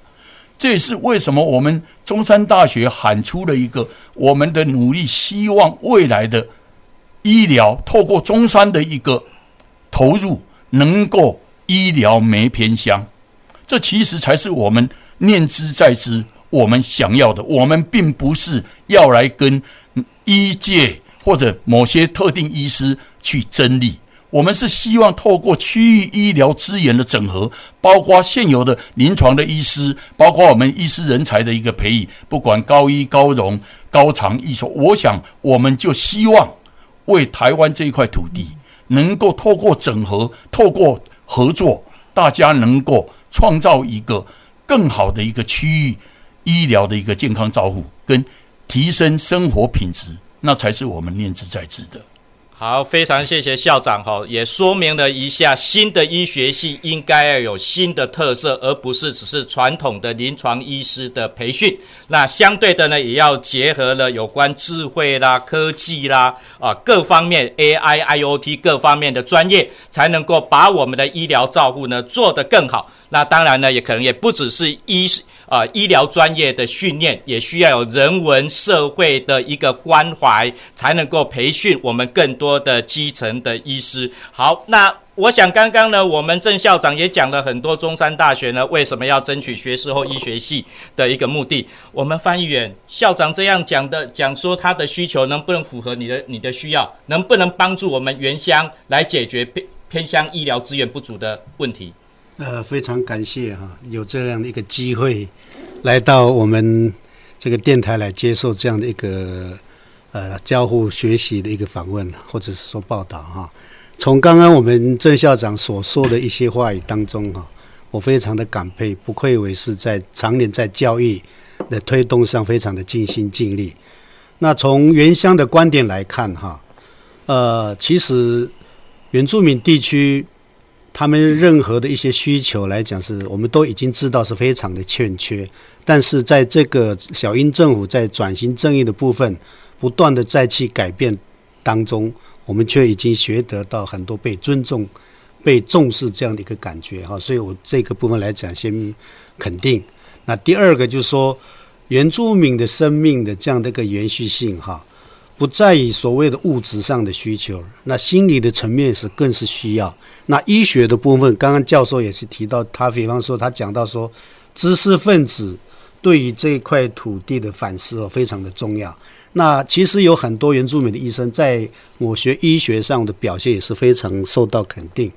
这也是为什么我们中山大学喊出了一个我们的努力，希望未来的医疗透过中山的一个投入，能够医疗没偏乡。这其实才是我们念之在之，我们想要的。我们并不是要来跟医界或者某些特定医师。去争利，我们是希望透过区域医疗资源的整合，包括现有的临床的医师，包括我们医师人才的一个培育，不管高医、高荣、高长、医所，我想我们就希望为台湾这一块土地，能够透过整合、透过合作，大家能够创造一个更好的一个区域医疗的一个健康照护，跟提升生活品质，那才是我们念兹在兹的。好，非常谢谢校长哈，也说明了一下新的医学系应该要有新的特色，而不是只是传统的临床医师的培训。那相对的呢，也要结合了有关智慧啦、科技啦啊各方面 AI、IoT 各方面的专业，才能够把我们的医疗照护呢做得更好。那当然呢，也可能也不只是医啊、医疗专业的训练也需要有人文社会的一个关怀，才能够培训我们更多的基层的医师。好，那我想刚刚呢，我们郑校长也讲了很多中山大学呢为什么要争取学士后医学系的一个目的。我们翻译员校长这样讲的，讲说他的需求能不能符合你的你的需要，能不能帮助我们原乡来解决偏偏乡医疗资源不足的问题？呃，非常感谢哈，有这样的一个机会，来到我们这个电台来接受这样的一个呃交互学习的一个访问，或者是说报道哈。从刚刚我们郑校长所说的一些话语当中哈，我非常的感佩，不愧为是在常年在教育的推动上非常的尽心尽力。那从原乡的观点来看哈，呃，其实原住民地区。他们任何的一些需求来讲，是我们都已经知道是非常的欠缺。但是在这个小英政府在转型正义的部分，不断的再去改变当中，我们却已经学得到很多被尊重、被重视这样的一个感觉哈。所以我这个部分来讲，先肯定。那第二个就是说，原住民的生命的这样的一个延续性哈。不在于所谓的物质上的需求，那心理的层面是更是需要。那医学的部分，刚刚教授也是提到，他比方说他讲到说，知识分子对于这块土地的反思哦，非常的重要。那其实有很多原住民的医生在我学医学上的表现也是非常受到肯定，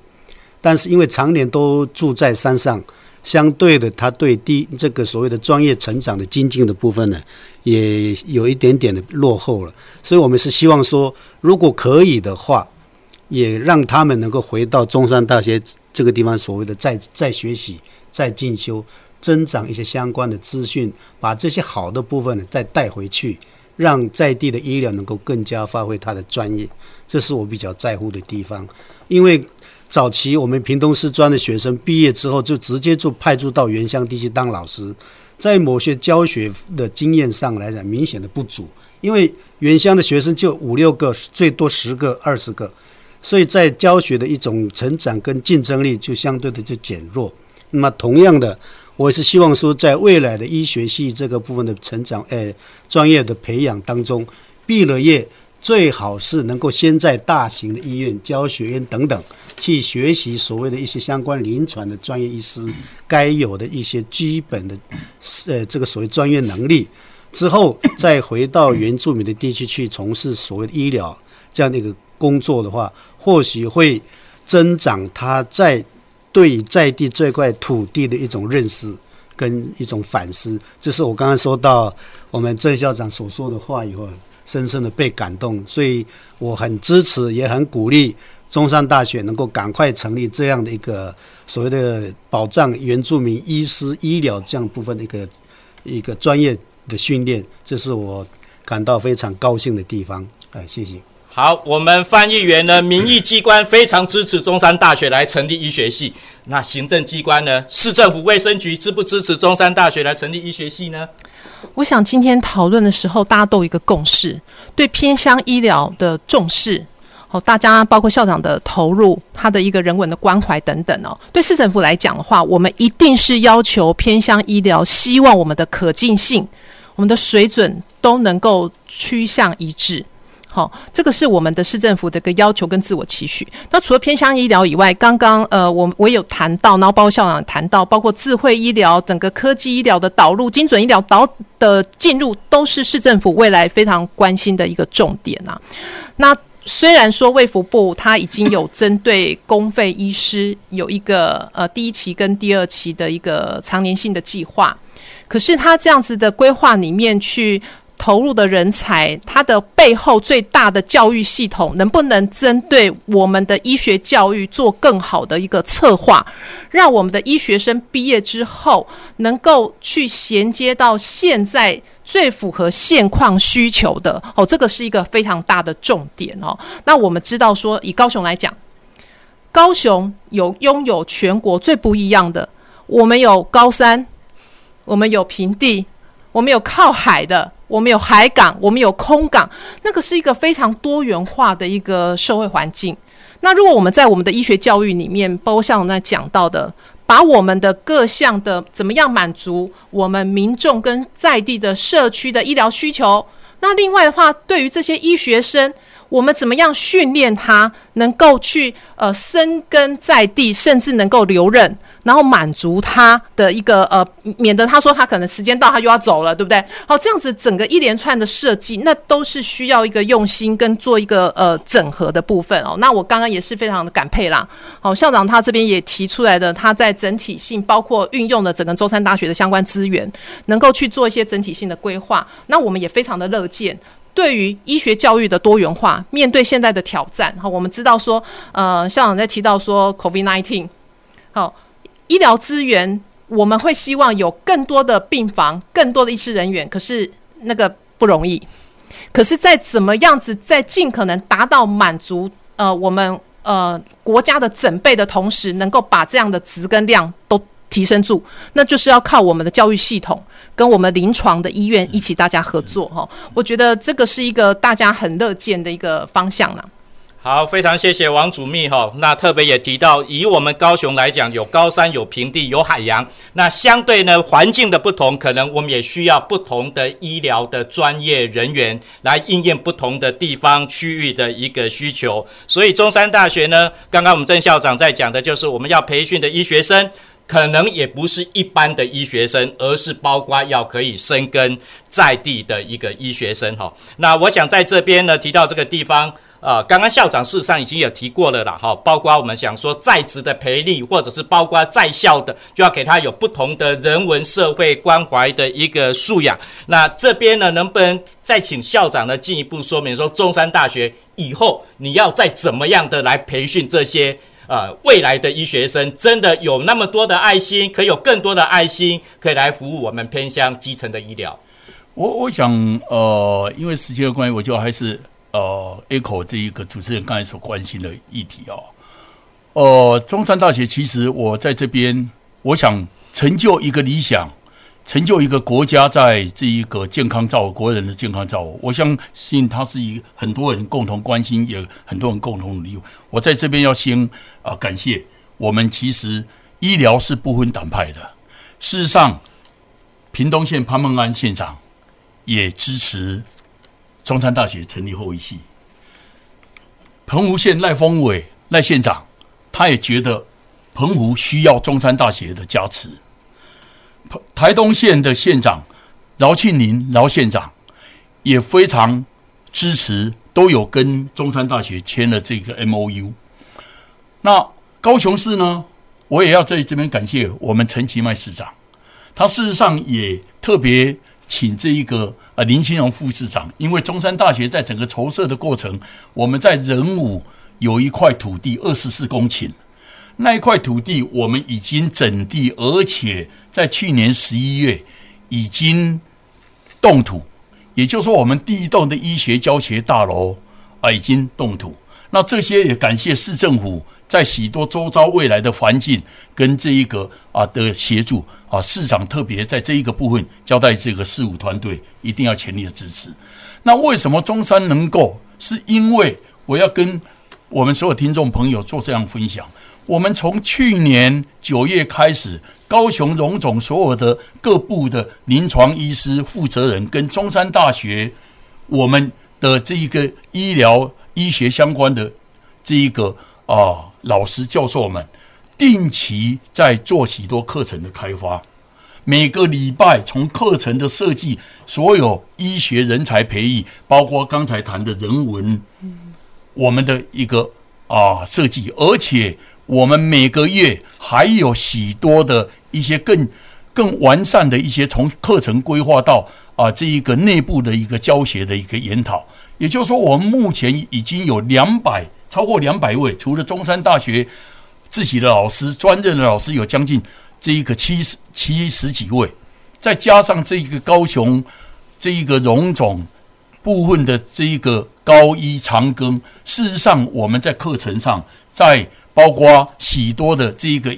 但是因为常年都住在山上。相对的，他对第这个所谓的专业成长的精进的部分呢，也有一点点的落后了。所以，我们是希望说，如果可以的话，也让他们能够回到中山大学这个地方，所谓的再再学习、再进修，增长一些相关的资讯，把这些好的部分呢再带回去，让在地的医疗能够更加发挥它的专业。这是我比较在乎的地方，因为。早期我们屏东师专的学生毕业之后，就直接就派驻到原乡地区当老师，在某些教学的经验上来讲，明显的不足，因为原乡的学生就五六个，最多十个、二十个，所以在教学的一种成长跟竞争力就相对的就减弱。那么同样的，我也是希望说，在未来的医学系这个部分的成长，诶，专业的培养当中，毕了业。最好是能够先在大型的医院、教学院等等去学习所谓的一些相关临床的专业医师该有的一些基本的呃这个所谓专业能力，之后再回到原住民的地区去从事所谓的医疗这样的一个工作的话，或许会增长他在对在地这块土地的一种认识跟一种反思。这是我刚刚说到我们郑校长所说的话以后。深深的被感动，所以我很支持，也很鼓励中山大学能够赶快成立这样的一个所谓的保障原住民医师医疗这样部分的一个一个专业的训练，这是我感到非常高兴的地方。哎，谢谢。好，我们翻译员呢，民意机关非常支持中山大学来成立医学系。那行政机关呢，市政府卫生局支不支持中山大学来成立医学系呢？我想今天讨论的时候，大家都有一个共识，对偏乡医疗的重视，哦，大家包括校长的投入，他的一个人文的关怀等等哦。对市政府来讲的话，我们一定是要求偏向医疗，希望我们的可进性、我们的水准都能够趋向一致。好、这个是我们的市政府的一个要求跟自我期许。那除了偏向医疗以外，刚刚呃，我我有谈到，然后包括校长谈到，包括智慧医疗、整个科技医疗的导入、精准医疗导的进入，都是市政府未来非常关心的一个重点啊。那虽然说卫福部它已经有针对公费医师有一个呃第一期跟第二期的一个常年性的计划，可是它这样子的规划里面去。投入的人才，它的背后最大的教育系统，能不能针对我们的医学教育做更好的一个策划，让我们的医学生毕业之后，能够去衔接到现在最符合现况需求的哦，这个是一个非常大的重点哦。那我们知道说，以高雄来讲，高雄有拥有全国最不一样的，我们有高山，我们有平地，我们有靠海的。我们有海港，我们有空港，那个是一个非常多元化的一个社会环境。那如果我们在我们的医学教育里面，包括像我那讲到的，把我们的各项的怎么样满足我们民众跟在地的社区的医疗需求，那另外的话，对于这些医学生，我们怎么样训练他能够去呃生根在地，甚至能够留任。然后满足他的一个呃，免得他说他可能时间到他就要走了，对不对？好，这样子整个一连串的设计，那都是需要一个用心跟做一个呃整合的部分哦。那我刚刚也是非常的感佩啦。好，校长他这边也提出来的，他在整体性包括运用了整个中山大学的相关资源，能够去做一些整体性的规划。那我们也非常的乐见。对于医学教育的多元化，面对现在的挑战，哈，我们知道说，呃，校长在提到说 COVID nineteen，好，医疗资源，我们会希望有更多的病房，更多的医师人员，可是那个不容易。可是，在怎么样子，在尽可能达到满足，呃，我们呃国家的整备的同时，能够把这样的值跟量都提升住，那就是要靠我们的教育系统跟我们临床的医院一起大家合作哈。我觉得这个是一个大家很乐见的一个方向啦。好，非常谢谢王主秘哈。那特别也提到，以我们高雄来讲，有高山、有平地、有海洋。那相对呢，环境的不同，可能我们也需要不同的医疗的专业人员来应验不同的地方区域的一个需求。所以中山大学呢，刚刚我们郑校长在讲的就是我们要培训的医学生。可能也不是一般的医学生，而是包括要可以生根在地的一个医学生哈。那我想在这边呢提到这个地方啊，刚刚校长事实上已经有提过了啦哈。包括我们想说在职的培力，或者是包括在校的，就要给他有不同的人文社会关怀的一个素养。那这边呢，能不能再请校长呢进一步说明说，中山大学以后你要再怎么样的来培训这些？呃，未来的医学生真的有那么多的爱心，可以有更多的爱心，可以来服务我们偏乡基层的医疗。我我想，呃，因为时间的关系，我就还是呃，echo 这一个主持人刚才所关心的议题哦。呃，中山大学其实我在这边，我想成就一个理想。成就一个国家在这一个健康照顾国人的健康照顾，我相信它是一个很多人共同关心，也很多人共同努力。我在这边要先啊、感谢我们，其实医疗是不分党派的。事实上，屏东县潘孟安县长也支持中山大学成立后一系。澎湖县赖峰伟赖县长，他也觉得澎湖需要中山大学的加持。台东县的县长饶庆林饶县长也非常支持，都有跟中山大学签了这个 MOU。那高雄市呢，我也要在这边感谢我们陈其迈市长，他事实上也特别请这一个呃林清荣副市长，因为中山大学在整个筹设的过程，我们在仁武有一块土地二十四公顷，那一块土地我们已经整地，而且。在去年十一月已经动土，也就是说，我们第一栋的医学教学大楼啊已经动土。那这些也感谢市政府在许多周遭未来的环境跟这一个啊的协助啊，市长特别在这一个部分交代这个事务团队一定要全力的支持。那为什么中山能够？是因为我要跟我们所有听众朋友做这样分享。我们从去年九月开始，高雄荣总所有的各部的临床医师负责人跟中山大学我们的这一个医疗医学相关的这一个啊老师教授们，定期在做许多课程的开发。每个礼拜从课程的设计，所有医学人才培育，包括刚才谈的人文，我们的一个啊设计，而且。我们每个月还有许多的一些更更完善的一些从课程规划到啊这一个内部的一个教学的一个研讨，也就是说，我们目前已经有两百超过两百位，除了中山大学自己的老师、专任的老师有将近这一个七十七十几位，再加上这一个高雄这一个荣总部分的这一个高一长庚，事实上我们在课程上在。包括许多的这一个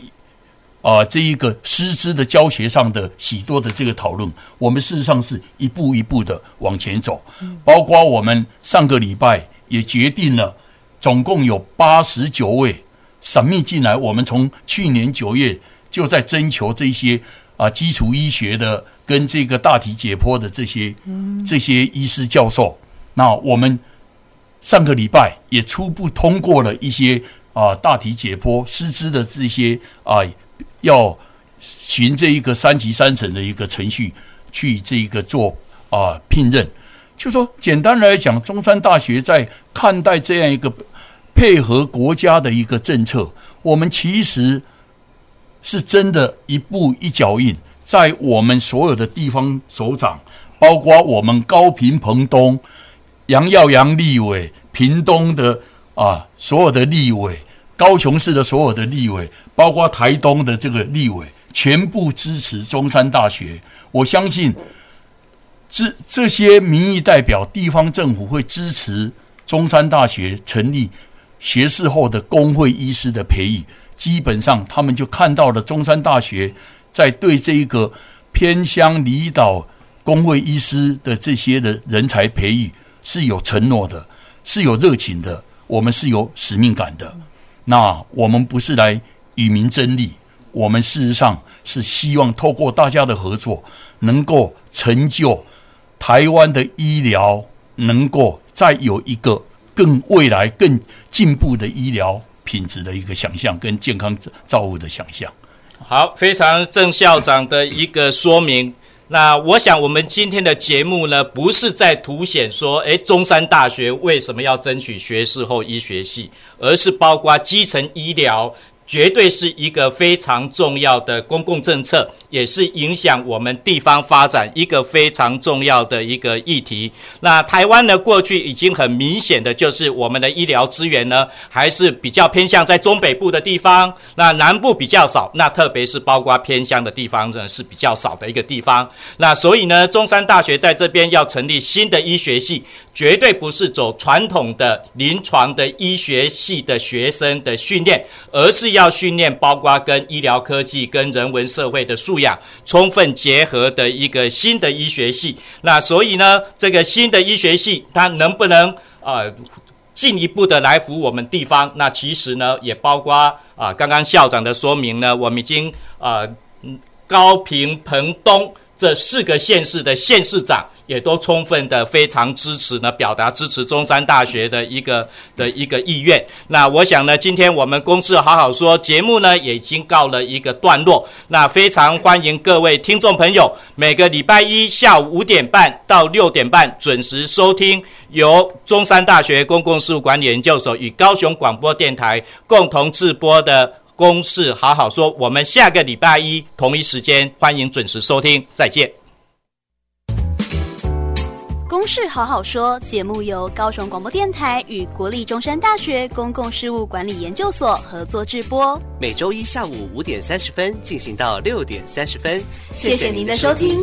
啊、这一个师资的教学上的许多的这个讨论，我们事实上是一步一步的往前走。包括我们上个礼拜也决定了，总共有八十九位审密进来。我们从去年九月就在征求这些啊、呃、基础医学的跟这个大体解剖的这些这些医师教授。那我们上个礼拜也初步通过了一些。啊，大体解剖师资的这些啊要循这一个三级三审的一个程序去这一个做啊聘任。就说简单来讲，中山大学在看待这样一个配合国家的一个政策，我们其实是真的一步一脚印，在我们所有的地方首长，包括我们高屏澎东、杨耀杨立委、屏东的啊所有的立委、高雄市的所有的立委，包括台东的这个立委，全部支持中山大学。我相信。这这些民意代表、地方政府会支持中山大学成立学士后的公会医师的培育，基本上他们就看到了中山大学在对这一个偏乡离岛公会医师的这些的人才培育是有承诺的，是有热情的，我们是有使命感的。那我们不是来与民争利，我们事实上是希望透过大家的合作，能够成就。台湾的医疗能够再有一个更未来、更进步的医疗品质的一个想象，跟健康造物的想象。好，非常郑校长的一个说明。那我想，我们今天的节目呢，不是在凸显说，诶，中山大学为什么要争取学士后医学系，而是包括基层医疗。绝对是一个非常重要的公共政策，也是影响我们地方发展一个非常重要的一个议题。那台湾呢，过去已经很明显的就是我们的医疗资源呢，还是比较偏向在中北部的地方，那南部比较少。那特别是包括偏乡的地方呢，是比较少的一个地方。那所以呢，中山大学在这边要成立新的医学系，绝对不是走传统的临床的医学系的学生的训练，而是要。训练，包括跟医疗科技、跟人文社会的素养充分结合的一个新的医学系。那所以呢，这个新的医学系它能不能呃进一步的来服我们地方？那其实呢，也包括啊、刚刚校长的说明呢，我们已经呃高屏澎东这四个县市的县市长。也都充分的非常支持呢，表达支持中山大学的一个的一个意愿。那我想呢，今天我们公事好好说节目呢，也已经告了一个段落。那非常欢迎各位听众朋友，每个礼拜一下午五点半到六点半准时收听由中山大学公共事务管理研究所与高雄广播电台共同制播的公事好好说。我们下个礼拜一同一时间欢迎准时收听，再见。公事好好说节目由高雄广播电台与国立中山大学公共事务管理研究所合作制播，每周一下午五点三十分进行到六点三十分。谢谢您的收听。